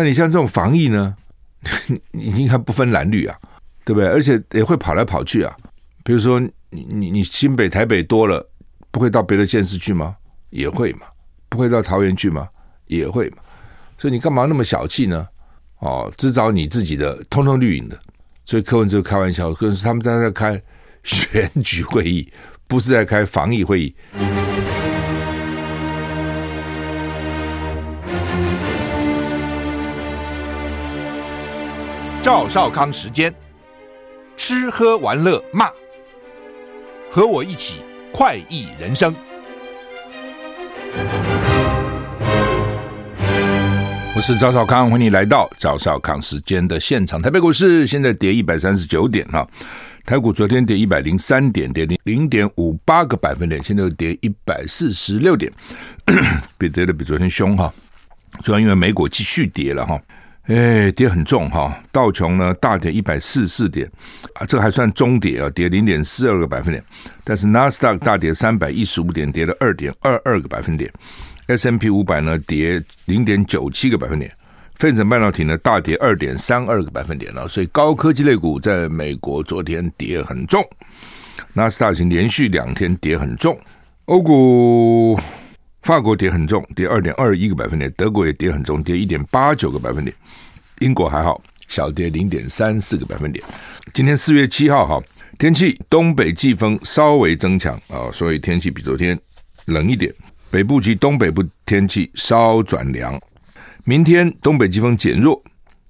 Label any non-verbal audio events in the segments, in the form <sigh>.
那你像这种防疫呢，<laughs> 你应该不分蓝绿啊，对不对？而且也会跑来跑去啊。比如说你你你新北台北多了，不会到别的县市去吗？也会嘛。不会到桃园去吗？也会嘛。所以你干嘛那么小气呢？哦，只找你自己的，通通绿营的。所以柯文哲开玩笑，可是他们在在开选举会议，不是在开防疫会议。赵少康时间，吃喝玩乐骂，和我一起快意人生。我是赵少康，欢迎来到赵少康时间的现场。台北股市现在跌一百三十九点哈，台股昨天跌一百零三点，跌零零点五八个百分点，现在又跌一百四十六点，<coughs> 比跌的比昨天凶哈。主要因为美股继续跌了哈。哎，跌很重哈，道琼呢大跌一百四十四点啊，这还算中跌啊，跌零点四二个百分点。但是纳斯达克大跌三百一十五点，跌了二点二二个百分点。S M P 五百呢跌零点九七个百分点，费城半导体呢大跌二点三二个百分点了。所以高科技类股在美国昨天跌很重，纳斯达克已经连续两天跌很重，欧股。法国跌很重，跌二点二一个百分点；德国也跌很重，跌一点八九个百分点；英国还好，小跌零点三四个百分点。今天四月七号，哈，天气东北季风稍微增强啊，所以天气比昨天冷一点。北部及东北部天气稍转凉。明天东北季风减弱，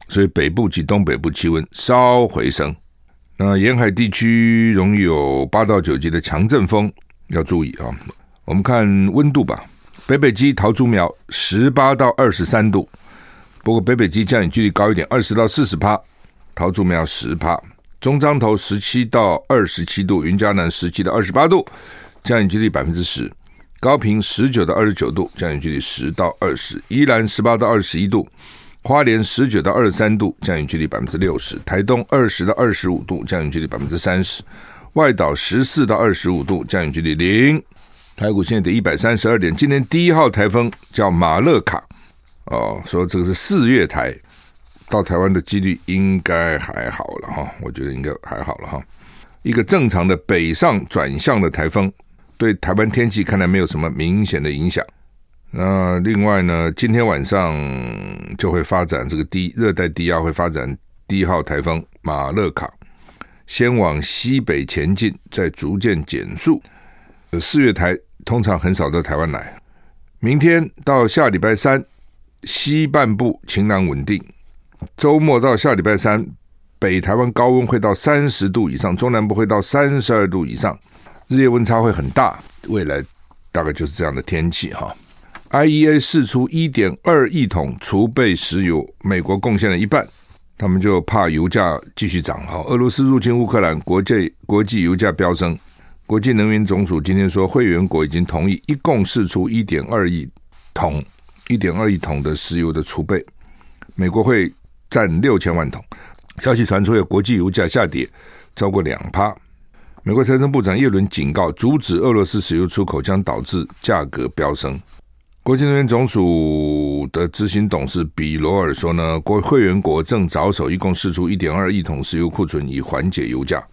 所以北部及东北部气温稍回升。那沿海地区容易有八到九级的强阵风，要注意啊。我们看温度吧。北北基桃竹苗十八到二十三度，不过北北基降雨几率高一点，二十到四十趴。桃竹苗十趴，中彰投十七到二十七度，云嘉南十七到二十八度，降雨几率百分之十。高屏十九到二十九度，降雨几率十到二十。宜兰十八到二十一度，花莲十九到二十三度，降雨几率百分之六十。台东二十到二十五度，降雨几率百分之三十。外岛十四到二十五度，降雨几率零。台股现在得一百三十二点，今天第一号台风叫马勒卡，哦，说这个是四月台，到台湾的几率应该还好了哈，我觉得应该还好了哈。一个正常的北上转向的台风，对台湾天气看来没有什么明显的影响。那另外呢，今天晚上就会发展这个低热带低压会发展第一号台风马勒卡，先往西北前进，再逐渐减速。四月台。通常很少到台湾来。明天到下礼拜三，西半部晴朗稳定。周末到下礼拜三，北台湾高温会到三十度以上，中南部会到三十二度以上，日夜温差会很大。未来大概就是这样的天气哈。IEA 释出一点二亿桶储备石油，美国贡献了一半，他们就怕油价继续涨哈。俄罗斯入侵乌克兰，国际国际油价飙升。国际能源总署今天说，会员国已经同意一共释出一点二亿桶、一点二亿桶的石油的储备，美国会占六千万桶。消息传出，有国际油价下跌超过两趴。美国财政部长耶伦警告，阻止俄罗斯石油出口将导致价格飙升。国际能源总署的执行董事比罗尔说呢，国会员国正着手，一共释出一点二亿桶石油库存，以缓解油价。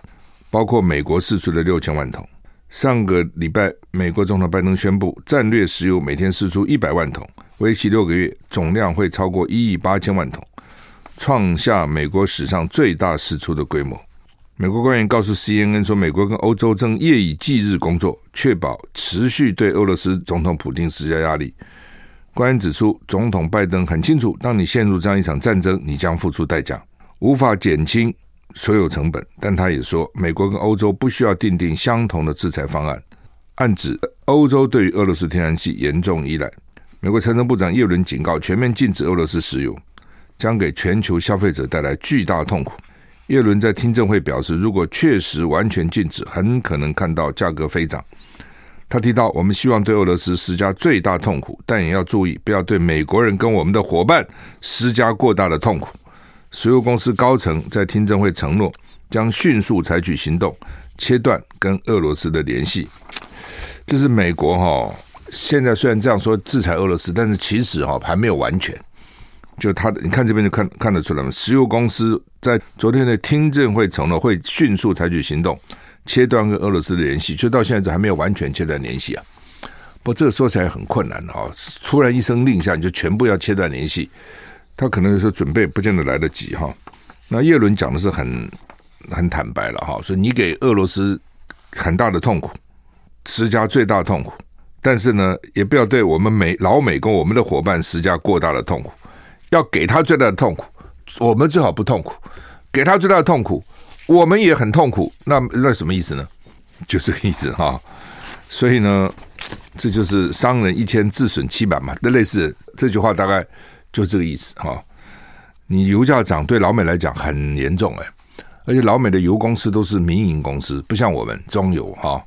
包括美国释出的六千万桶。上个礼拜，美国总统拜登宣布，战略石油每天释出一百万桶，为期六个月，总量会超过一亿八千万桶，创下美国史上最大释出的规模。美国官员告诉 CNN 说，美国跟欧洲正夜以继日工作，确保持续对俄罗斯总统普京施加压力。官员指出，总统拜登很清楚，当你陷入这样一场战争，你将付出代价，无法减轻。所有成本，但他也说，美国跟欧洲不需要订定相同的制裁方案，暗指欧洲对于俄罗斯天然气严重依赖。美国财政部长耶伦警告，全面禁止俄罗斯石油将给全球消费者带来巨大痛苦。耶伦在听证会表示，如果确实完全禁止，很可能看到价格飞涨。他提到，我们希望对俄罗斯施加最大痛苦，但也要注意，不要对美国人跟我们的伙伴施加过大的痛苦。石油公司高层在听证会承诺，将迅速采取行动，切断跟俄罗斯的联系。就是美国哈，现在虽然这样说制裁俄罗斯，但是其实哈还没有完全。就他的，你看这边就看看得出来嘛。石油公司在昨天的听证会承诺会迅速采取行动，切断跟俄罗斯的联系，就到现在还没有完全切断联系啊。不这个说起来很困难啊，突然一声令下，你就全部要切断联系，他可能是准备不见得来得及哈。那叶伦讲的是很很坦白了哈，说你给俄罗斯很大的痛苦，施加最大的痛苦，但是呢，也不要对我们美老美跟我们的伙伴施加过大的痛苦。要给他最大的痛苦，我们最好不痛苦；给他最大的痛苦，我们也很痛苦。那那什么意思呢？就这个意思哈。所以呢，这就是伤人一千，自损七百嘛。那类似这句话大概就这个意思哈。你油价涨对老美来讲很严重哎，而且老美的油公司都是民营公司，不像我们中油哈，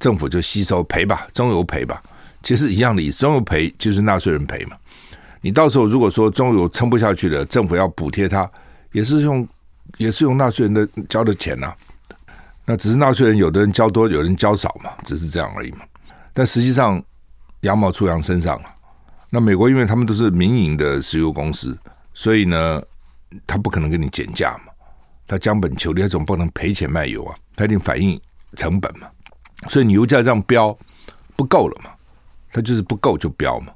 政府就吸收赔吧，中油赔吧，其实一样的意思，中油赔就是纳税人赔嘛。你到时候如果说中油撑不下去了，政府要补贴它，也是用也是用纳税人的交的钱呐、那只是纳税人有的人交多，有人交少嘛，只是这样而已嘛。但实际上羊毛出羊身上了。那美国因为他们都是民营的石油公司，所以呢，他不可能给你减价嘛。他将本求利，他总不能赔钱卖油啊，他一定反映成本嘛。所以你油价这样飙不够了嘛，他就是不够就飙嘛。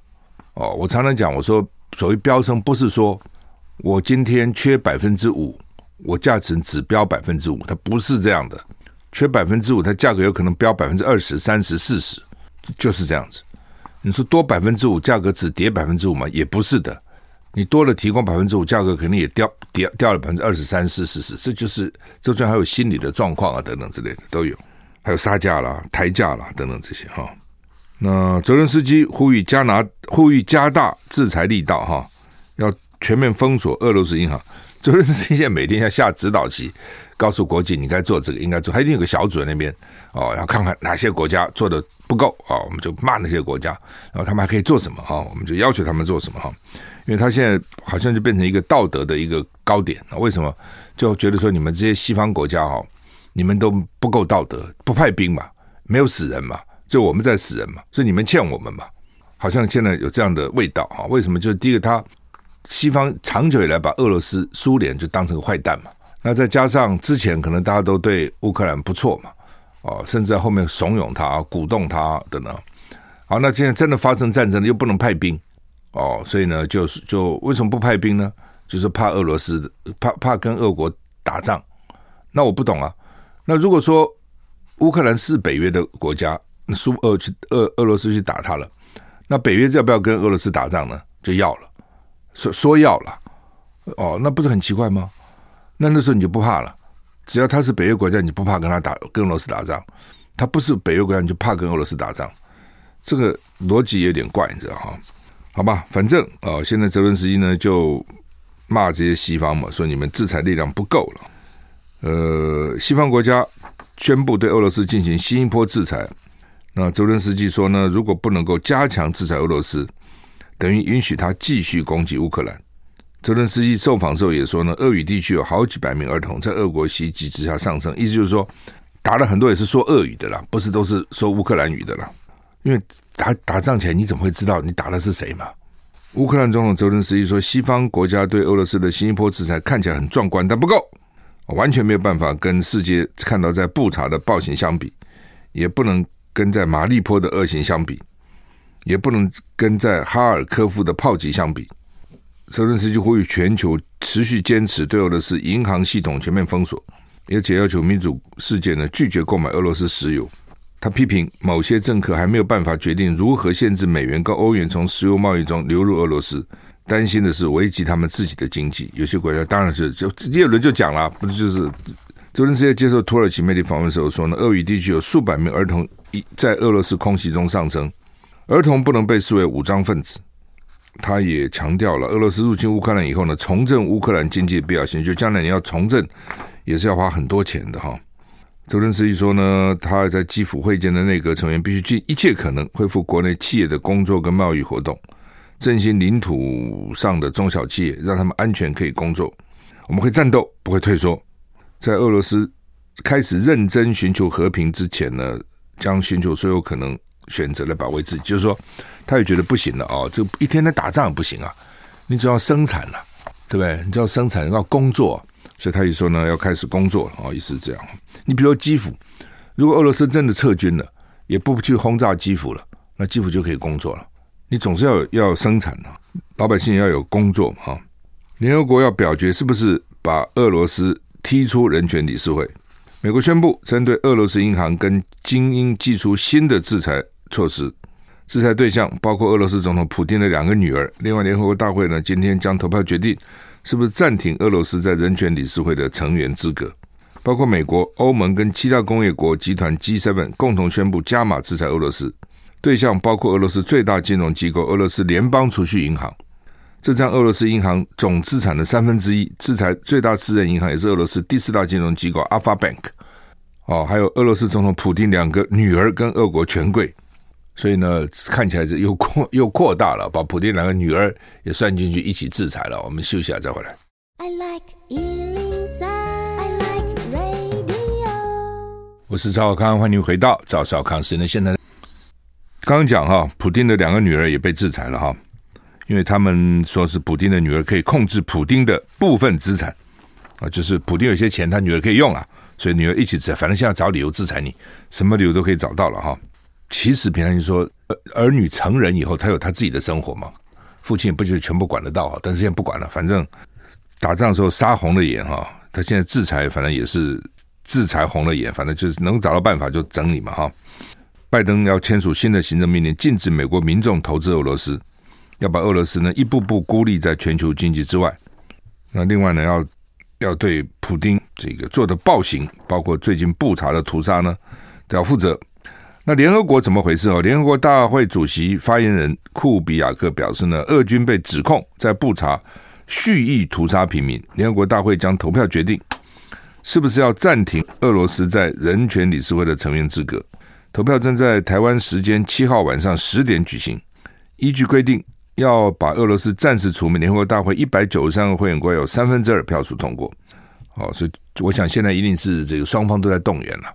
哦，我常常讲，我说所谓飙升，不是说我今天缺百分之五，我价钱只飙百分之五，它不是这样的。缺百分之五，它价格有可能飙百分之二十、三十、四十，就是这样子。你说多百分之五，价格只跌百分之五吗？也不是的。你多了提供百分之五，价格肯定也掉跌掉了百分之二十三、四十、四十，这就是这中还有心理的状况啊，等等之类的都有，还有杀价啦、抬价啦等等这些哈。那泽伦斯基呼吁加拿呼吁加大制裁力道哈，要全面封锁俄罗斯银行。泽伦斯基现在每天要下指导棋，告诉国际你该做这个，应该做。他一定有个小组在那边哦，要看看哪些国家做的不够啊，我们就骂那些国家，然后他们还可以做什么哈，我们就要求他们做什么哈。因为他现在好像就变成一个道德的一个高点啊，为什么？就觉得说你们这些西方国家哈，你们都不够道德，不派兵嘛，没有死人嘛。就我们在死人嘛，所以你们欠我们嘛，好像现在有这样的味道啊？为什么？就是第一个，他西方长久以来把俄罗斯、苏联就当成个坏蛋嘛。那再加上之前可能大家都对乌克兰不错嘛，哦，甚至在后面怂恿他、鼓动他等等。好，那现在真的发生战争了，又不能派兵哦，所以呢，就是就为什么不派兵呢？就是怕俄罗斯，怕怕跟俄国打仗。那我不懂啊。那如果说乌克兰是北约的国家，苏俄去俄俄罗斯去打他了，那北约要不要跟俄罗斯打仗呢？就要了，说说要了，哦，那不是很奇怪吗？那那时候你就不怕了，只要他是北约国家，你不怕跟他打，跟俄罗斯打仗；他不是北约国家，你就怕跟俄罗斯打仗。这个逻辑有点怪，你知道哈？好吧，反正哦，现在泽伦斯基呢就骂这些西方嘛，说你们制裁力量不够了。呃，西方国家宣布对俄罗斯进行新一波制裁。那泽伦斯基说呢，如果不能够加强制裁俄罗斯，等于允许他继续攻击乌克兰。泽伦斯基受访时候也说呢，俄语地区有好几百名儿童在俄国袭击之下丧生，意思就是说，打了很多也是说俄语的啦，不是都是说乌克兰语的啦。因为打打仗前你怎么会知道你打的是谁嘛？乌克兰总统泽伦斯基说，西方国家对俄罗斯的新一波制裁看起来很壮观，但不够，完全没有办法跟世界看到在布查的暴行相比，也不能。跟在马利坡的恶行相比，也不能跟在哈尔科夫的炮击相比。泽伦斯基呼吁全球持续坚持对俄罗斯银行系统全面封锁，而且要求民主世界呢拒绝购买俄罗斯石油。他批评某些政客还没有办法决定如何限制美元跟欧元从石油贸易中流入俄罗斯，担心的是危及他们自己的经济。有些国家当然是就叶伦就讲了，不就是。泽伦斯基接受土耳其媒体访问时候说呢，俄语地区有数百名儿童一在俄罗斯空袭中丧生，儿童不能被视为武装分子。他也强调了，俄罗斯入侵乌克兰以后呢，重振乌克兰经济的必要性，就将来你要重振，也是要花很多钱的哈。泽连斯基说呢，他在基辅会见的内阁成员必须尽一切可能恢复国内企业的工作跟贸易活动，振兴领土上的中小企业，让他们安全可以工作。我们会战斗，不会退缩。在俄罗斯开始认真寻求和平之前呢，将寻求所有可能选择来保卫自己。就是说，他也觉得不行了啊！这一天天打仗不行啊！你只要生产了，对不对？你只要生产要工作，所以他就说呢，要开始工作了哦，意思是这样。你比如说基辅，如果俄罗斯真的撤军了，也不去轰炸基辅了，那基辅就可以工作了。你总是要要生产的，老百姓要有工作嘛。联合国要表决是不是把俄罗斯踢出人权理事会？美国宣布针对俄罗斯银行跟精英祭出新的制裁措施，制裁对象包括俄罗斯总统普京的两个女儿。另外，联合国大会呢今天将投票决定是不是暂停俄罗斯在人权理事会的成员资格。包括美国、欧盟跟七大工业国集团 G7 共同宣布加码制裁俄罗斯。对象包括俄罗斯最大金融机构俄罗斯联邦储蓄银行，这占俄罗斯银行总资产的三分之一。制裁最大私人银行也是俄罗斯第四大金融机构 Alpha Bank。哦，还有俄罗斯总统普京两个女儿跟俄国权贵，所以呢，看起来是又扩 <laughs> 又扩大了，把普丁两个女儿也算进去一起制裁了。我们休息一下再回来。I like 103, I like radio。我是赵小康，欢迎回到赵少康时间的现在。刚刚讲哈，普丁的两个女儿也被制裁了哈，因为他们说是普丁的女儿可以控制普丁的部分资产啊，就是普丁有些钱，他女儿可以用啊，所以女儿一起制裁，反正现在找理由制裁你，什么理由都可以找到了哈。其实平常心说，儿儿女成人以后，他有他自己的生活嘛，父亲也不就全部管得到，但是现在不管了，反正打仗的时候杀红了眼哈，他现在制裁，反正也是制裁红了眼，反正就是能找到办法就整你嘛哈。拜登要签署新的行政命令，禁止美国民众投资俄罗斯，要把俄罗斯呢一步步孤立在全球经济之外。那另外呢，要要对普丁这个做的暴行，包括最近布查的屠杀呢，都要负责。那联合国怎么回事哦？联合国大会主席发言人库比亚克表示呢，俄军被指控在布查蓄意屠杀平民，联合国大会将投票决定，是不是要暂停俄罗斯在人权理事会的成员资格。投票正在台湾时间七号晚上十点举行。依据规定，要把俄罗斯暂时除名。联合国大会一百九十三个会员国有三分之二票数通过。哦，所以我想现在一定是这个双方都在动员了。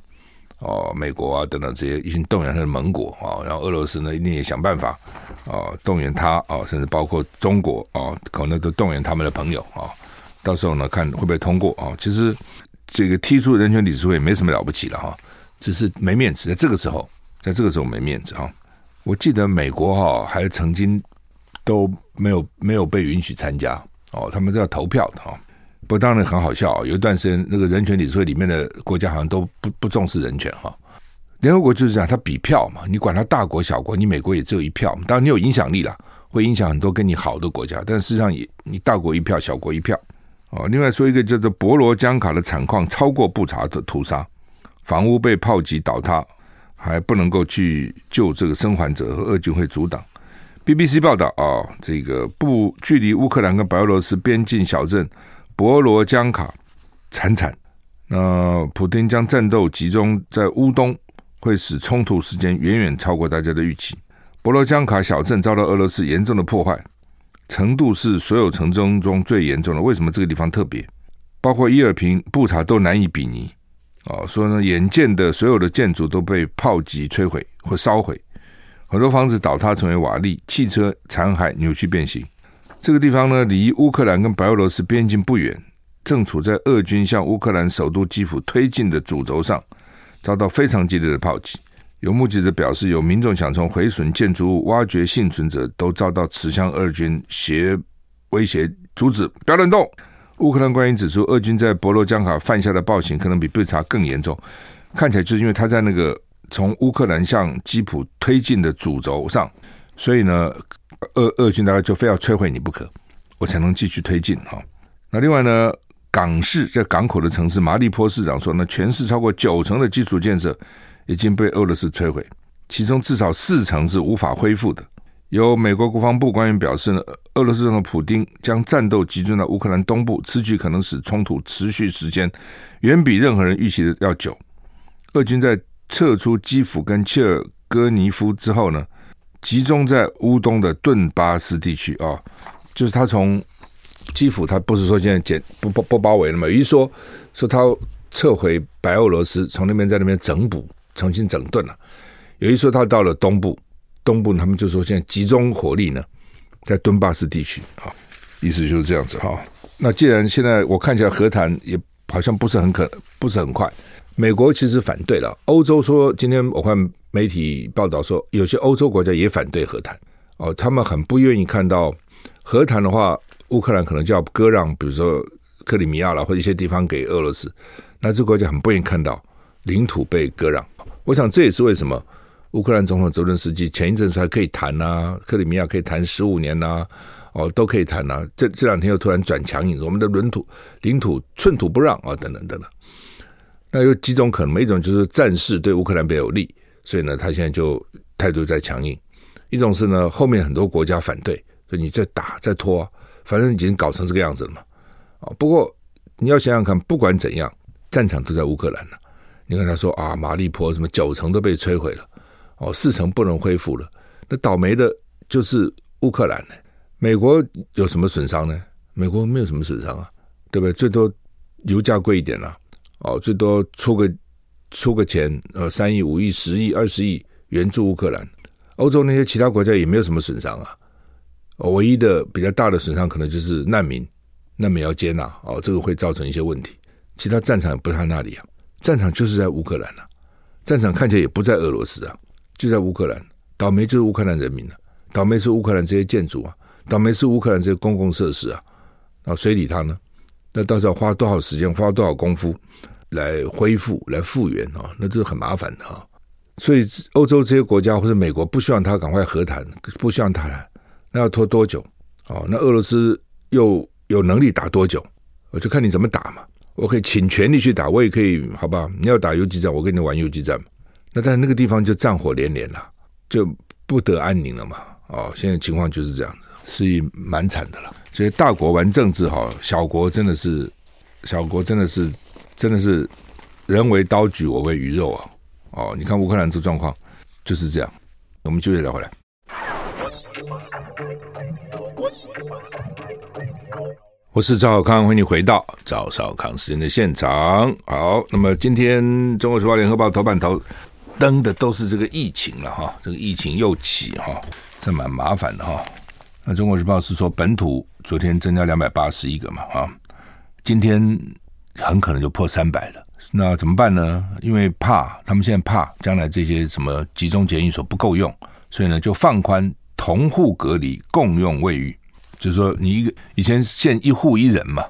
哦，美国啊等等这些已经动员他的盟国啊，然后俄罗斯呢一定也想办法啊动员他啊，甚至包括中国啊，可能都动员他们的朋友啊。到时候呢看会不会通过啊？其实这个踢出人权理事会也没什么了不起的哈。只是没面子，在这个时候，在这个时候没面子啊！我记得美国哈还曾经都没有没有被允许参加哦，他们都要投票的哈。不过当然很好笑，有一段时间那个人权理事会里面的国家好像都不不重视人权哈。联合国就是这样，他比票嘛，你管他大国小国，你美国也只有一票，当然你有影响力了，会影响很多跟你好的国家，但事实上也你大国一票，小国一票哦。另外说一个叫做博罗江卡的惨况超过布查的屠杀。房屋被炮击倒塌，还不能够去救这个生还者，和俄军会阻挡。BBC 报道啊，这个不距离乌克兰跟白俄罗斯边境小镇博罗江卡惨惨。那普丁将战斗集中在乌东，会使冲突时间远远超过大家的预期。博罗江卡小镇遭到俄罗斯严重的破坏，程度是所有城中中最严重的。为什么这个地方特别？包括伊尔平、布查都难以比拟。哦，说呢，眼见的所有的建筑都被炮击摧毁或烧毁，很多房子倒塌成为瓦砾，汽车残骸扭曲变形。这个地方呢，离乌克兰跟白俄罗斯边境不远，正处在俄军向乌克兰首都基辅推进的主轴上，遭到非常激烈的炮击。有目击者表示，有民众想从毁损建筑物挖掘幸存者，都遭到持枪俄军胁威胁阻止，不要乱动。乌克兰官员指出，俄军在博罗江卡犯下的暴行可能比布查更严重。看起来就是因为他在那个从乌克兰向基辅推进的主轴上，所以呢，俄俄军大概就非要摧毁你不可，我才能继续推进哈。那另外呢，港市在港口的城市马利坡市长说呢，全市超过九成的基础建设已经被俄罗斯摧毁，其中至少四成是无法恢复的。有美国国防部官员表示呢，俄罗斯总统普丁将战斗集中到乌克兰东部，此举可能使冲突持续时间远比任何人预期的要久。俄军在撤出基辅跟切尔戈尼夫之后呢，集中在乌东的顿巴斯地区啊，就是他从基辅，他不是说现在简不不不包围了嘛？有一说说他撤回白俄罗斯，从那边在那边整补，重新整顿了；有一说他到了东部。东部他们就说现在集中火力呢，在顿巴斯地区啊。意思就是这样子哈。那既然现在我看起来和谈也好像不是很可，不是很快。美国其实反对了，欧洲说今天我看媒体报道说，有些欧洲国家也反对和谈哦，他们很不愿意看到和谈的话，乌克兰可能就要割让，比如说克里米亚了或者一些地方给俄罗斯，那这国家很不愿意看到领土被割让。我想这也是为什么乌克兰总统泽伦斯基前一阵子还可以谈啊，克里米亚可以谈十五年呐、啊，哦都可以谈啊，这这两天又突然转强硬，我们的领土领土寸土不让啊，等等等等。那有几种可能，一种就是战事对乌克兰比较有利，所以呢，他现在就态度在强硬；一种是呢，后面很多国家反对，所以你再打再拖，反正已经搞成这个样子了嘛。啊，不过你要想想看，不管怎样，战场都在乌克兰了。你看他说啊，马利坡什么九成都被摧毁了，哦，四成不能恢复了。那倒霉的就是乌克兰呢。美国有什么损伤呢？美国没有什么损伤啊，对不对？最多油价贵一点了，哦，最多出个出个钱，呃，三亿、五亿、十亿、二十亿援助乌克兰。欧洲那些其他国家也没有什么损伤啊，唯一的比较大的损伤可能就是难民，难民要接纳，哦，这个会造成一些问题。其他战场也不在那里啊。战场就是在乌克兰、啊，战场看起来也不在俄罗斯啊，就在乌克兰。倒霉就是乌克兰人民、啊，倒霉是乌克兰这些建筑啊，倒霉是乌克兰这些公共设施啊，那，谁理他呢？那到时候花多少时间，花多少功夫来恢复、来复原啊？那就是很麻烦的啊。所以欧洲这些国家或者美国不希望他赶快和谈，不希望他谈，那要拖多久？哦，那俄罗斯又有能力打多久？我就看你怎么打嘛。我可以倾全力去打，我也可以，好吧？你要打游击战，我跟你玩游击战。那但那个地方就战火连连了，就不得安宁了嘛。哦，现在情况就是这样子，是蛮惨的了。所以大国玩政治哈，小国真的是，小国真的是，真的是人为刀俎，我为鱼肉啊。哦，你看乌克兰这状况就是这样。我们继续聊回来。我是赵少康，欢迎你回到赵少康时间的现场。好，那么今天《中国时报》、《联合报》头版头登的都是这个疫情了哈，这个疫情又起哈，这蛮麻烦的哈。那《中国时报》是说本土昨天增加两百八十一个嘛哈，今天很可能就破三百了。那怎么办呢？因为怕他们现在怕将来这些什么集中检疫所不够用，所以呢就放宽同户隔离、共用卫浴。就是说，你一个以前限一户一人嘛，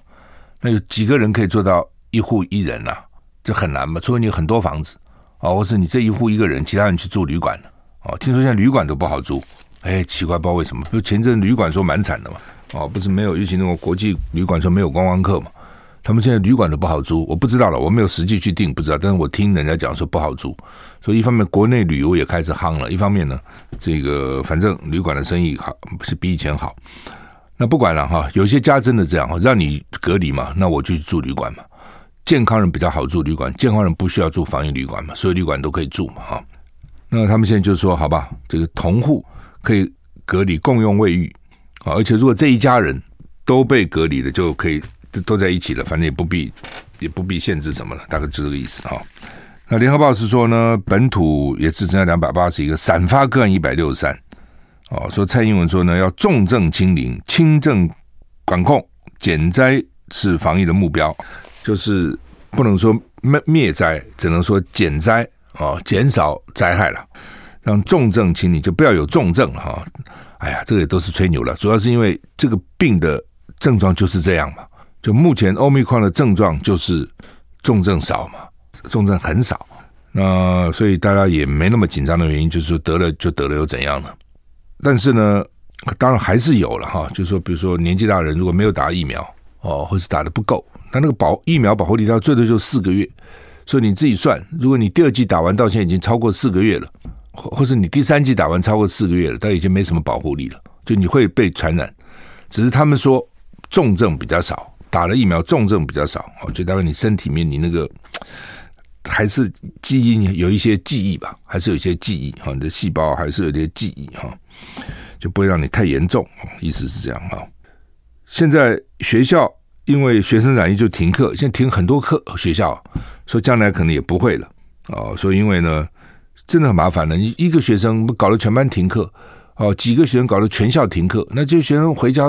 那有几个人可以做到一户一人啊？这很难嘛，除非你有很多房子哦，或是你这一户一个人，其他人去住旅馆哦。听说现在旅馆都不好住，哎，奇怪，不知道为什么。就前阵旅馆说蛮惨的嘛，哦，不是没有，尤其那种国际旅馆说没有观光客嘛，他们现在旅馆都不好租，我不知道了，我没有实际去订，不知道。但是我听人家讲说不好租，所以一方面国内旅游也开始夯了，一方面呢，这个反正旅馆的生意好是比以前好。那不管了哈，有些家真的这样，让你隔离嘛，那我就住旅馆嘛。健康人比较好住旅馆，健康人不需要住防疫旅馆嘛，所有旅馆都可以住嘛哈。那他们现在就说，好吧，这个同户可以隔离共用卫浴啊，而且如果这一家人都被隔离了，就可以都在一起了，反正也不必也不必限制什么了，大概就这个意思哈。那联合报是说呢，本土也只增加两百八十一个，散发个案一百六十三。哦，说蔡英文说呢，要重症清零、轻症管控、减灾是防疫的目标，就是不能说灭灭灾，只能说减灾哦，减少灾害了，让重症清零，就不要有重症哈、哦。哎呀，这个也都是吹牛了，主要是因为这个病的症状就是这样嘛。就目前欧密克的症状就是重症少嘛，重症很少，那所以大家也没那么紧张的原因，就是说得了就得了，又怎样呢？但是呢，当然还是有了哈，就是说，比如说年纪大的人如果没有打疫苗哦，或是打的不够，那那个保疫苗保护力它最多就四个月，所以你自己算，如果你第二季打完到现在已经超过四个月了，或或是你第三季打完超过四个月了，但已经没什么保护力了，就你会被传染。只是他们说重症比较少，打了疫苗重症比较少，哦，就代表你身体面你那个。<tsk> 还是记忆有一些记忆吧，还是有一些记忆哈，你的细胞还是有一些记忆哈，就不会让你太严重。意思是这样哈。现在学校因为学生染疫就停课，现在停很多课，学校说将来可能也不会了哦。所以因为呢，真的很麻烦了。你一个学生搞得全班停课哦，几个学生搞得全校停课，那这些学生回家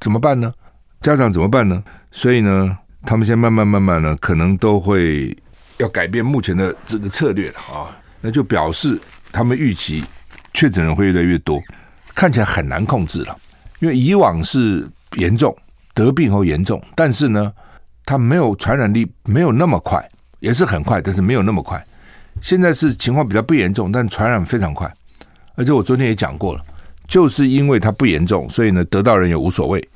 怎么办呢？家长怎么办呢？所以呢，他们现在慢慢慢慢呢，可能都会要改变目前的这个策略了啊。那就表示他们预期确诊人会越来越多，看起来很难控制了。因为以往是严重得病后严重，但是呢，它没有传染力，没有那么快，也是很快，但是没有那么快。现在是情况比较不严重，但传染非常快。而且我昨天也讲过了，就是因为它不严重，所以呢，得到人也无所谓。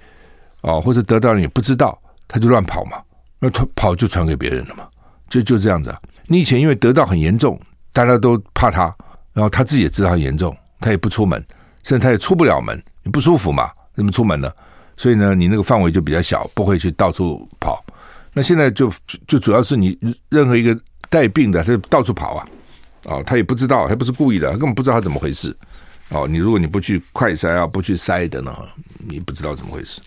哦，或者得到人也不知道，他就乱跑嘛，那他跑就传给别人了嘛，就就这样子。你以前因为得到很严重，大家都怕他，然后他自己也知道很严重，他也不出门，甚至他也出不了门，你不舒服嘛，怎么出门呢？所以呢，你那个范围就比较小，不会去到处跑。那现在就就主要是你任何一个带病的，他就到处跑啊，哦，他也不知道，他不是故意的，他根本不知道他怎么回事。哦，你如果你不去快筛啊，不去筛的呢，你不知道怎么回事。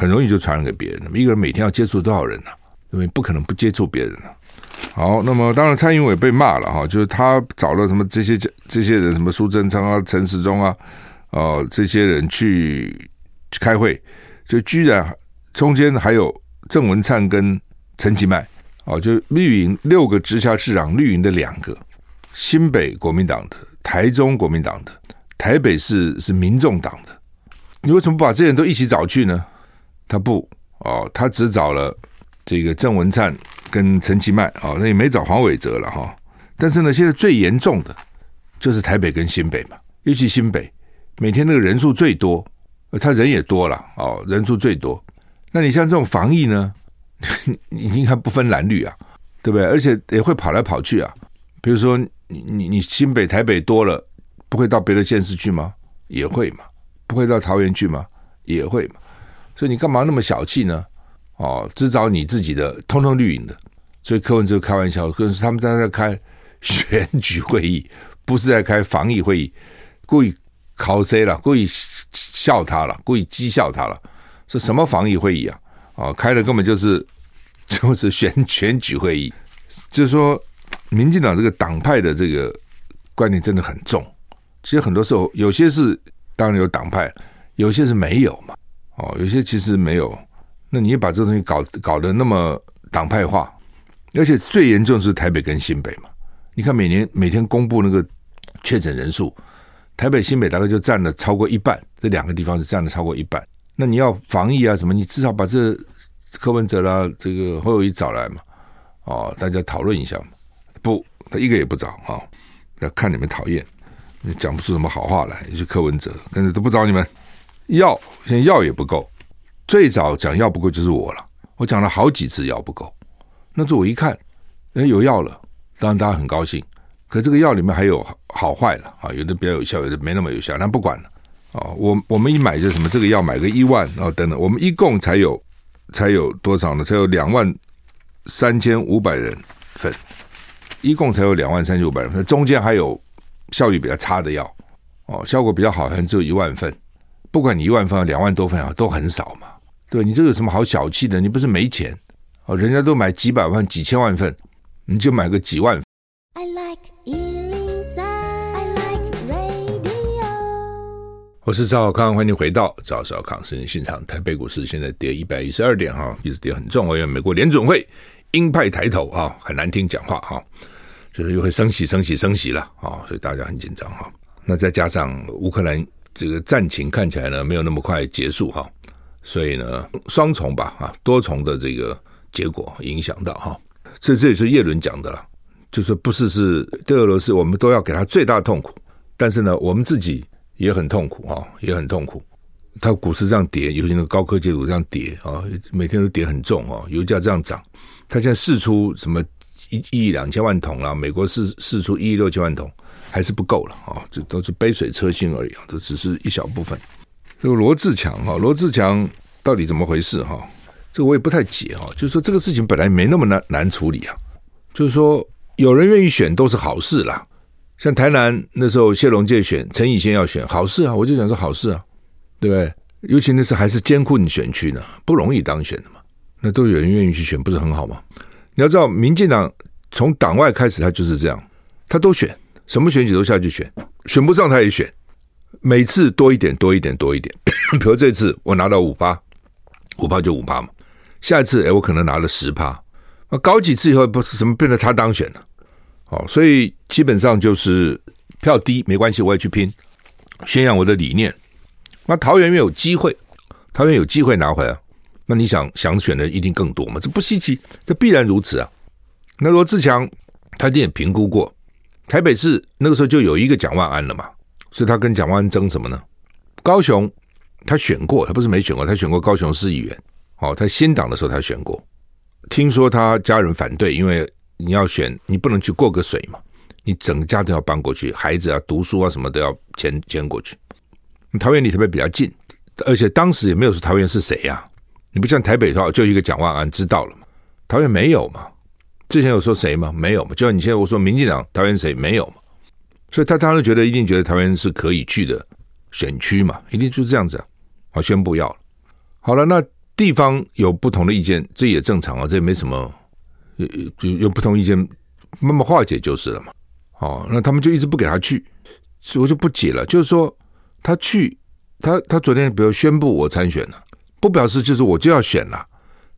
很容易就传染给别人了。一个人每天要接触多少人呢、啊？因为不可能不接触别人了、啊。好，那么当然蔡英文也被骂了哈，就是他找了什么这些这些人，什么苏贞昌啊、陈时中啊，哦、这些人去开会，就居然中间还有郑文灿跟陈其迈哦，就绿营六个直辖市长，绿营的两个，新北国民党的，台中国民党的，台北市是民众党的，你为什么不把这些人都一起找去呢？他不哦，他只找了这个郑文灿跟陈其迈哦，那也没找黄伟哲了哈。但是呢，现在最严重的就是台北跟新北嘛，尤其新北每天那个人数最多，他人也多了哦，人数最多。那你像这种防疫呢，<laughs> 你应该不分蓝绿啊，对不对？而且也会跑来跑去啊。比如说你你你新北台北多了，不会到别的县市去吗？也会嘛。不会到桃园去吗？也会嘛。所以你干嘛那么小气呢？哦，只找你自己的，通通绿营的。所以柯文哲开玩笑，可是他们在在开选举会议，<laughs> 不是在开防疫会议，故意考谁了？故意笑他了？故意讥笑他了？说什么防疫会议啊？哦，开的根本就是 <laughs> 就是选选举会议。就是说，民进党这个党派的这个观念真的很重。其实很多时候，有些是当然有党派，有些是没有嘛。哦，有些其实没有，那你也把这东西搞搞得那么党派化，而且最严重的是台北跟新北嘛。你看每年每天公布那个确诊人数，台北、新北大概就占了超过一半，这两个地方是占了超过一半。那你要防疫啊什么，你至少把这柯文哲啦、这个侯友宜找来嘛，哦，大家讨论一下嘛。不，他一个也不找啊，要看你们讨厌，讲不出什么好话来，就是柯文哲，但是都不找你们。药现在药也不够，最早讲药不够就是我了。我讲了好几次药不够，那这我一看，哎，有药了，当然大家很高兴。可这个药里面还有好坏了啊，有的比较有效，有的没那么有效。那不管了啊，我我们一买就什么这个药买个一万、哦、等等，我们一共才有才有多少呢？才有两万三千五百人份，一共才有两万三千五百人份，中间还有效率比较差的药哦，效果比较好，还只有一万份。不管你一万份、两万多份啊，都很少嘛。对，你这个有什么好小气的？你不是没钱哦？人家都买几百万、几千万份，你就买个几万份。I like 103, I like radio。我是赵小康，欢迎回到赵小康生活现场。台北股市现在跌一百一十二点哈，一直跌很重。因为美国联准会鹰派抬头啊，很难听讲话哈，就是又会升息、升息、升息了啊，所以大家很紧张哈。那再加上乌克兰。这个战情看起来呢，没有那么快结束哈，所以呢，双重吧啊，多重的这个结果影响到哈，这这也是叶伦讲的了，就是不是是对俄罗斯，我们都要给他最大痛苦，但是呢，我们自己也很痛苦啊，也很痛苦。他股市这样跌，尤其那个高科技股这样跌啊，每天都跌很重啊，油价这样涨，他现在释出什么一亿两千万桶了，美国释释出一亿六千万桶。还是不够了啊！这都是杯水车薪而已啊，这只是一小部分。这个罗志强哈，罗志强到底怎么回事哈？这个我也不太解哈。就是说这个事情本来没那么难难处理啊。就是说有人愿意选都是好事啦。像台南那时候谢龙介选，陈以先要选，好事啊！我就想说好事啊，对不对？尤其那时候还是艰困选区呢，不容易当选的嘛。那都有人愿意去选，不是很好吗？你要知道，民进党从党外开始，他就是这样，他都选。什么选举都下去选，选不上他也选，每次多一点，多一点，多一点。<coughs> 比如这次我拿到五八，五趴就五趴嘛。下一次哎，我可能拿了十趴，那搞几次以后不是什么变成他当选了？哦，所以基本上就是票低没关系，我也去拼，宣扬我的理念。那桃园有机会，桃园有机会拿回来，那你想想选的一定更多嘛？这不稀奇，这必然如此啊。那罗志强他一定也评估过，台北市那个时候就有一个蒋万安了嘛，所以他跟蒋万安争什么呢？高雄他选过，他不是没选过，他选过高雄市议员。哦，他新党的时候他选过，听说他家人反对，因为你要选，你不能去过个水嘛，你整个家都要搬过去，孩子啊读书啊什么都要迁迁过去。桃园离台北比较近，而且当时也没有说桃园是谁呀、你不像台北的话，就一个蒋万安知道了嘛，桃园没有嘛，之前有说谁吗？没有嘛，就像你现在我说民进党桃园谁没有嘛，所以他当时觉得一定觉得桃园是可以去的选区嘛，一定就是这样子啊，好宣布要，好了那。地方有不同的意见，这也正常啊，这也没什么，有有有不同意见，慢慢化解就是了嘛。哦，那他们就一直不给他去，所以我就不解了。就是说，他去，他他昨天比如宣布我参选了，不表示就是我就要选了，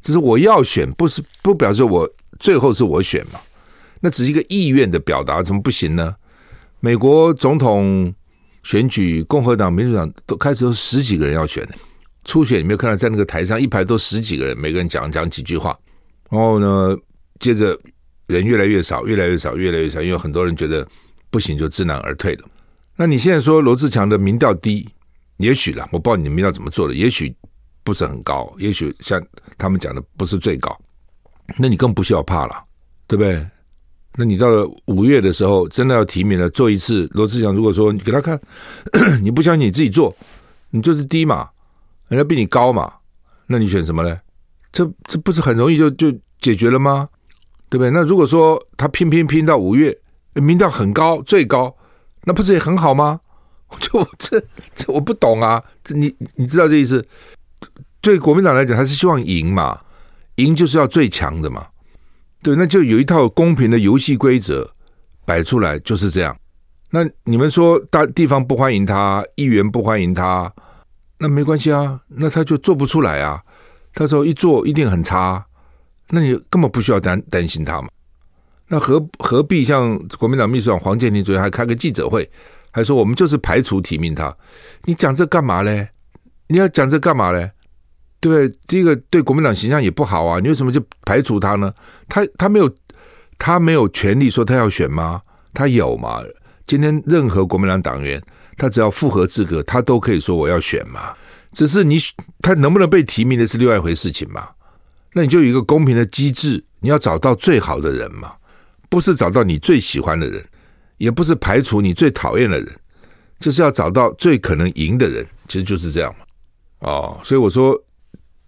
只是我要选，不是不表示我最后是我选嘛？那只是一个意愿的表达，怎么不行呢？美国总统选举，共和党、民主党都开始有十几个人要选的。初选，你没有看到在那个台上一排都十几个人，每个人讲讲几句话，然后呢，接着人越来越少，越来越少，越来越少，因为很多人觉得不行，就知难而退了。那你现在说罗志强的民调低，也许啦，我不知道你的民调怎么做的，也许不是很高，也许像他们讲的不是最高，那你更不需要怕了，对不对？那你到了五月的时候，真的要提名了，做一次罗志祥，如果说你给他看，<clears throat> 你不相信你自己做，你就是低嘛。人家比你高嘛，那你选什么呢？这这不是很容易就就解决了吗？对不对？那如果说他拼拼拼到五月，民调很高，最高，那不是也很好吗？<laughs> 就这这我不懂啊！这你你知道这意思？对国民党来讲，他是希望赢嘛，赢就是要最强的嘛。对，那就有一套公平的游戏规则摆出来，就是这样。那你们说大地方不欢迎他，议员不欢迎他。那没关系啊，那他就做不出来啊。他说一做一定很差，那你根本不需要担担心他嘛。那何何必像国民党秘书长黄健庭昨天还开个记者会，还说我们就是排除提名他。你讲这干嘛嘞？你要讲这干嘛嘞？对？第一个对国民党形象也不好啊。你为什么就排除他呢？他他没有他没有权利说他要选吗？他有嘛？今天任何国民党党员。他只要符合资格，他都可以说我要选嘛。只是你他能不能被提名的是另外一回事情嘛。那你就有一个公平的机制，你要找到最好的人嘛，不是找到你最喜欢的人，也不是排除你最讨厌的人，就是要找到最可能赢的人，其实就是这样嘛。哦，所以我说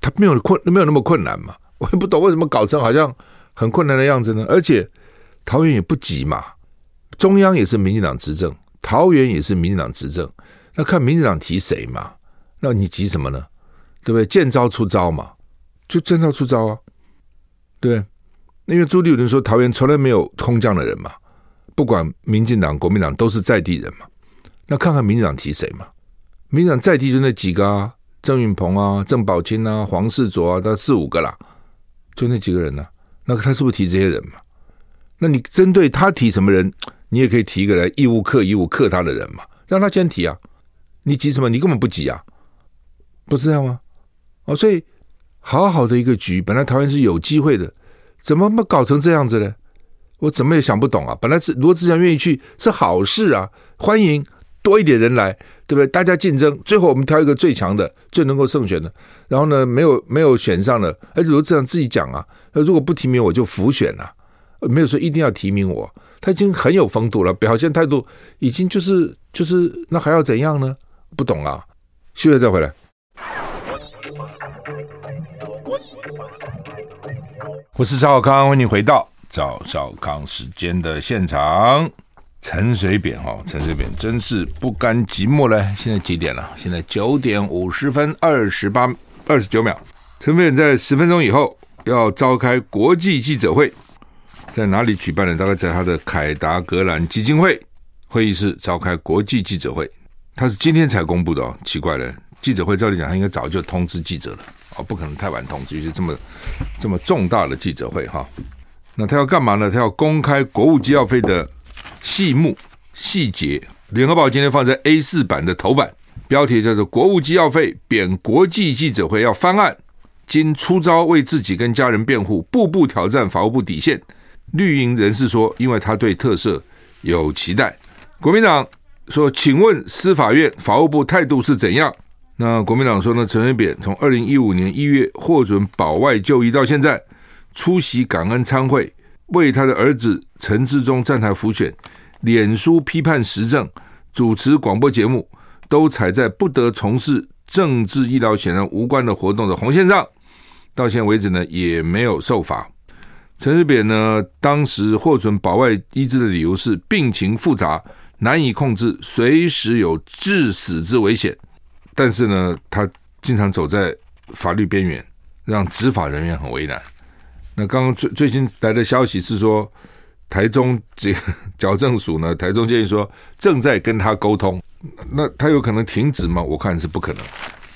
他没有困，没有那么困难嘛。<laughs> 我也不懂为什么搞成好像很困难的样子呢？而且桃园也不急嘛，中央也是民进党执政。桃园也是民进党执政，那看民进党提谁嘛？那你急什么呢？对不对？见招出招嘛，就见招出招啊，对。因为朱立伦说桃园从来没有空降的人嘛，不管民进党、国民党都是在地人嘛。那看看民进党提谁嘛？民进党在地就那几个啊，郑运鹏啊、郑宝清啊、黄世卓啊，他四五个啦，就那几个人呢、那他是不是提这些人嘛？那你针对他提什么人？你也可以提一个来义务克义务克他的人嘛，让他先提啊！你急什么？你根本不急啊，不是这样吗？哦，所以好好的一个局，本来台湾是有机会的，怎么搞成这样子呢？我怎么也想不懂啊！本来是罗志强愿意去是好事啊，欢迎多一点人来，对不对？大家竞争，最后我们挑一个最强的、最能够胜选的。然后呢，没有没有选上的，而且罗智强自己讲啊，那如果不提名我就浮选了，没有说一定要提名我。他已经很有风度了，表现态度已经就是就是，那还要怎样呢？不懂啊，休息再回来。我是赵少康，欢迎回到赵少康时间的现场。陈水扁哈，陈水扁真是不甘寂寞嘞。现在几点了？现在九点五十分二十八二十九秒。陈水扁在十分钟以后要召开国际记者会。在哪里举办的？大概在他的凯达格兰基金会会议室召开国际记者会。他是今天才公布的哦，奇怪了。记者会照理讲，他应该早就通知记者了哦，不可能太晚通知，就是这么这么重大的记者会哈。那他要干嘛呢？他要公开国务机要费的细目细节。联合报今天放在 A 四版的头版，标题叫做“国务机要费贬国际记者会要翻案，经出招为自己跟家人辩护，步步挑战法务部底线”。绿营人士说，因为他对特赦有期待。国民党说，请问司法院、法务部态度是怎样？那国民党说呢？陈水扁从二零一五年一月获准保外就医到现在，出席感恩参会，为他的儿子陈志忠站台辅选，脸书批判时政。主持广播节目都踩在不得从事政治医疗显然无关的活动的红线上，到现在为止呢也没有受罚。陈水扁呢当时获准保外医治的理由是病情复杂难以控制，随时有致死之危险。但是呢他经常走在法律边缘，让执法人员很为难。那刚刚最最新来的消息是说。台中这 <laughs> 矫正署呢，台中建议说正在跟他沟通，那他有可能停止吗？我看是不可能。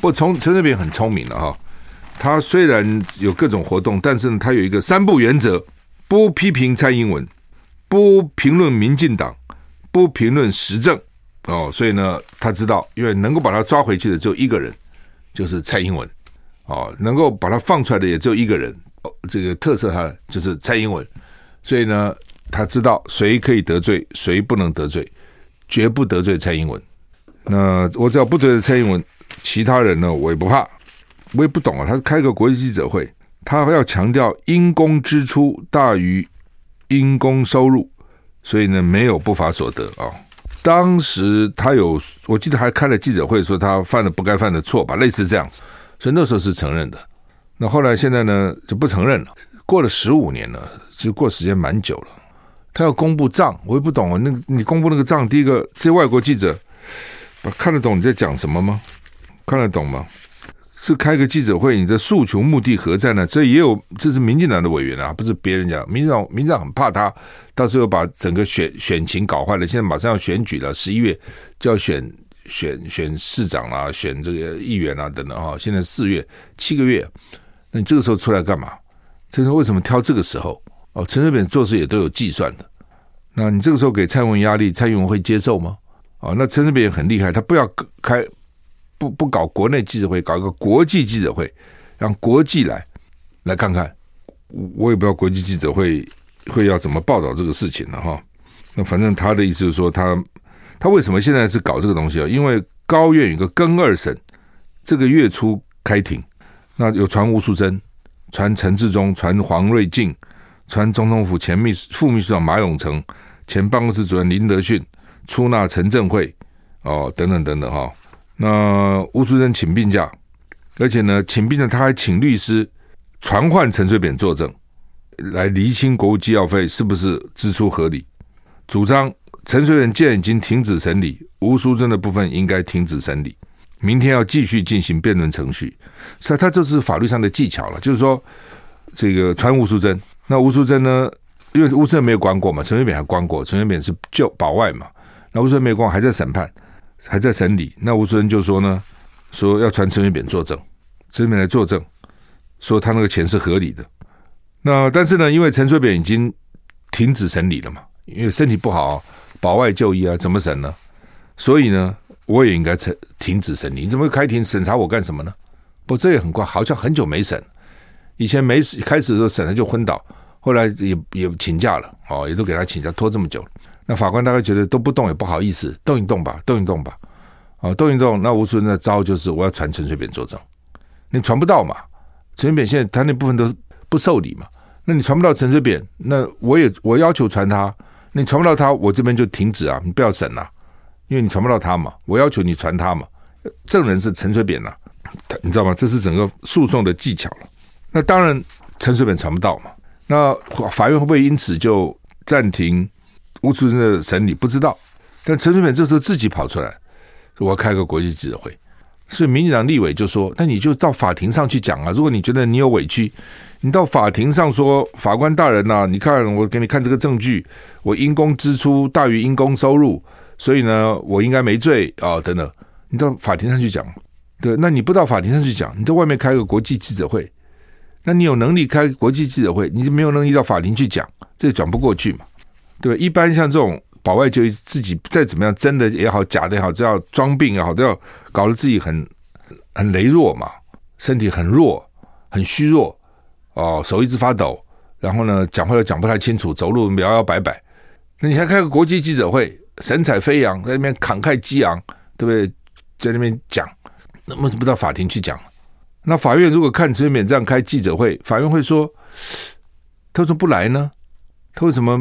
不，从陈水扁很聪明的哈，他虽然有各种活动，但是呢，他有一个三不原则：不批评蔡英文，不评论民进党，不评论时政。哦，所以呢，他知道，因为能够把他抓回去的只有一个人，就是蔡英文。哦，能够把他放出来的也只有一个人，这个特色他就是蔡英文。所以呢。他知道谁可以得罪，谁不能得罪，绝不得罪蔡英文。那我只要不得罪蔡英文，其他人呢，我也不怕。我也不懂啊，他开个国际记者会，他要强调因公支出大于因公收入，所以呢，没有不法所得啊。当时他有，我记得还开了记者会，说他犯了不该犯的错吧，类似这样子。所以那时候是承认的。那后来现在呢，就不承认了。过了十五年了，就过时间蛮久了。他要公布账，我也不懂啊。那你公布那个账，第一个这些外国记者，看得懂你在讲什么吗？看得懂吗？是开个记者会，你的诉求目的何在呢？这也有，这是民进党的委员啊，不是别人讲。民进党，民进党很怕他，到时候把整个选选情搞坏了。现在马上要选举了，十一月就要选选选市长啊，选这个议员啊等等哈。现在四月七个月，那你这个时候出来干嘛？这是为什么挑这个时候？哦，陈水扁做事也都有计算的。那你这个时候给蔡英文压力，蔡英文会接受吗？哦，那陈水扁很厉害，他不要开不不搞国内记者会，搞一个国际记者会，让国际来来看看。我也不知道国际记者会会要怎么报道这个事情了哈。那反正他的意思就是说他，他他为什么现在是搞这个东西啊？因为高院有个更二审，这个月初开庭，那有传吴淑珍，传陈志忠，传黄瑞晋，传总统府前秘书副秘书长马永成。前办公室主任林德训出纳陈振慧哦，等等等等哈。那吴淑珍请病假，而且呢，请病假他还请律师传唤陈水扁作证，来厘清国务机要费是不是支出合理。主张陈水扁既然已经停止审理，吴淑珍的部分应该停止审理，明天要继续进行辩论程序。所以他这是法律上的技巧了，就是说这个传吴淑珍，那吴淑珍呢？因为吴淑珍没有关过嘛，陈水扁还关过，陈水扁是就保外嘛，那吴淑珍没有关，还在审判，还在审理。那吴淑珍就说呢，说要传陈水扁作证，陈水扁来作证，说他那个钱是合理的。那但是呢，因为陈水扁已经停止审理了嘛，因为身体不好，保外就医啊，怎么审呢？所以呢，我也应该停停止审理。你怎么开庭审查我干什么呢？不，这也很怪，好像很久没审，以前没开始的时候审了就昏倒。后来也也请假了，哦，也都给他请假，拖这么久。那法官大概觉得都不动也不好意思，动一动吧，动一动吧，哦，动一动。那吴淑珍的招就是我要传陈水扁作证，你传不到嘛？陈水扁现在他那部分都不受理嘛，那你传不到陈水扁，那我也我要求传他，你传不到他，我这边就停止啊，你不要审了，因为你传不到他嘛，我要求你传他嘛，证人是陈水扁呐，你知道吗？这是整个诉讼的技巧了。那当然陈水扁传不到嘛。那法院会不会因此就暂停吴主任的审理？不知道。但陈水扁这时候自己跑出来，我要开个国际记者会，所以民进党立委就说：“那你就到法庭上去讲啊！如果你觉得你有委屈，你到法庭上说，法官大人呐、啊，你看我给你看这个证据，我因公支出大于因公收入，所以呢，我应该没罪啊、等等，你到法庭上去讲，对，那你不到法庭上去讲，你在外面开个国际记者会，那你有能力开国际记者会，你就没有能力到法庭去讲，这转不过去嘛？对，一般像这种保外就医，自己再怎么样，真的也好，假的也好，只要装病也好，都要搞得自己很很羸弱嘛，身体很弱，很虚弱哦，手一直发抖，然后呢，讲话又讲不太清楚，走路摇摇摆摆。那你还开个国际记者会，神采飞扬，在那边慷慨激昂，对不对？在那边讲。那为什么不到法庭去讲？那法院如果看陈水扁这样开记者会，法院会说：“他说不来呢？他为什么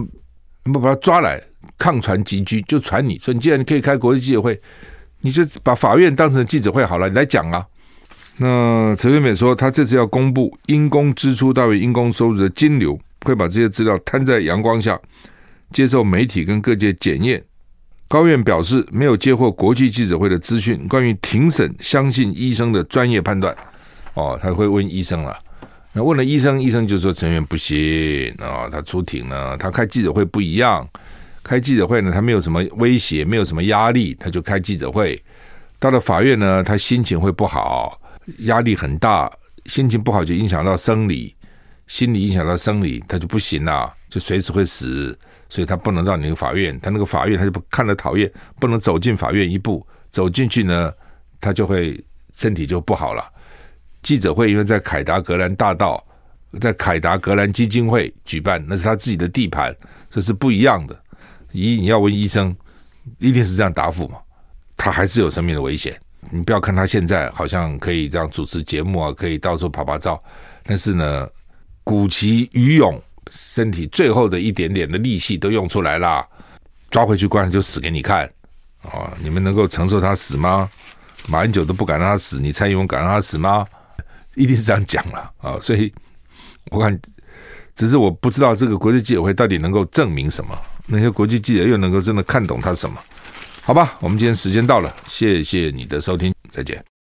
不把他抓来抗传即拘，就传你？说你既然可以开国际记者会，你就把法院当成记者会好了，你来讲啊。”那陈水扁说，他这次要公布因公支出大于因公收入的金流，会把这些资料摊在阳光下，接受媒体跟各界检验。高院表示没有接获国际记者会的资讯，关于庭审相信医生的专业判断。哦，他会问医生了。那问了医生，医生就说陈水扁不行啊、哦，他出庭了。他开记者会不一样，开记者会呢，他没有什么威胁，没有什么压力，他就开记者会。到了法院呢，他心情会不好，压力很大，心情不好就影响到生理，心理影响到生理，他就不行了，就随时会死。所以他不能到你那个法院，他那个法院他就不看了讨厌，不能走进法院一步，走进去呢，他就会身体就不好了。记者会因为在凯达格兰大道，在凯达格兰基金会举办，那是他自己的地盘，这是不一样的。一你要问医生，一定是这样答复嘛？他还是有生命的危险。你不要看他现在好像可以这样主持节目啊，可以到处拍拍照，但是呢，鼓起余勇。身体最后的一点点的力气都用出来了，抓回去关就死给你看啊、哦！你们能够承受他死吗？马英九都不敢让他死，你蔡英文敢让他死吗？一定是这样讲了啊、所以我看，只是我不知道这个国际记者会到底能够证明什么，那些国际记者又能够真的看懂他什么？好吧，我们今天时间到了，谢谢你的收听，再见。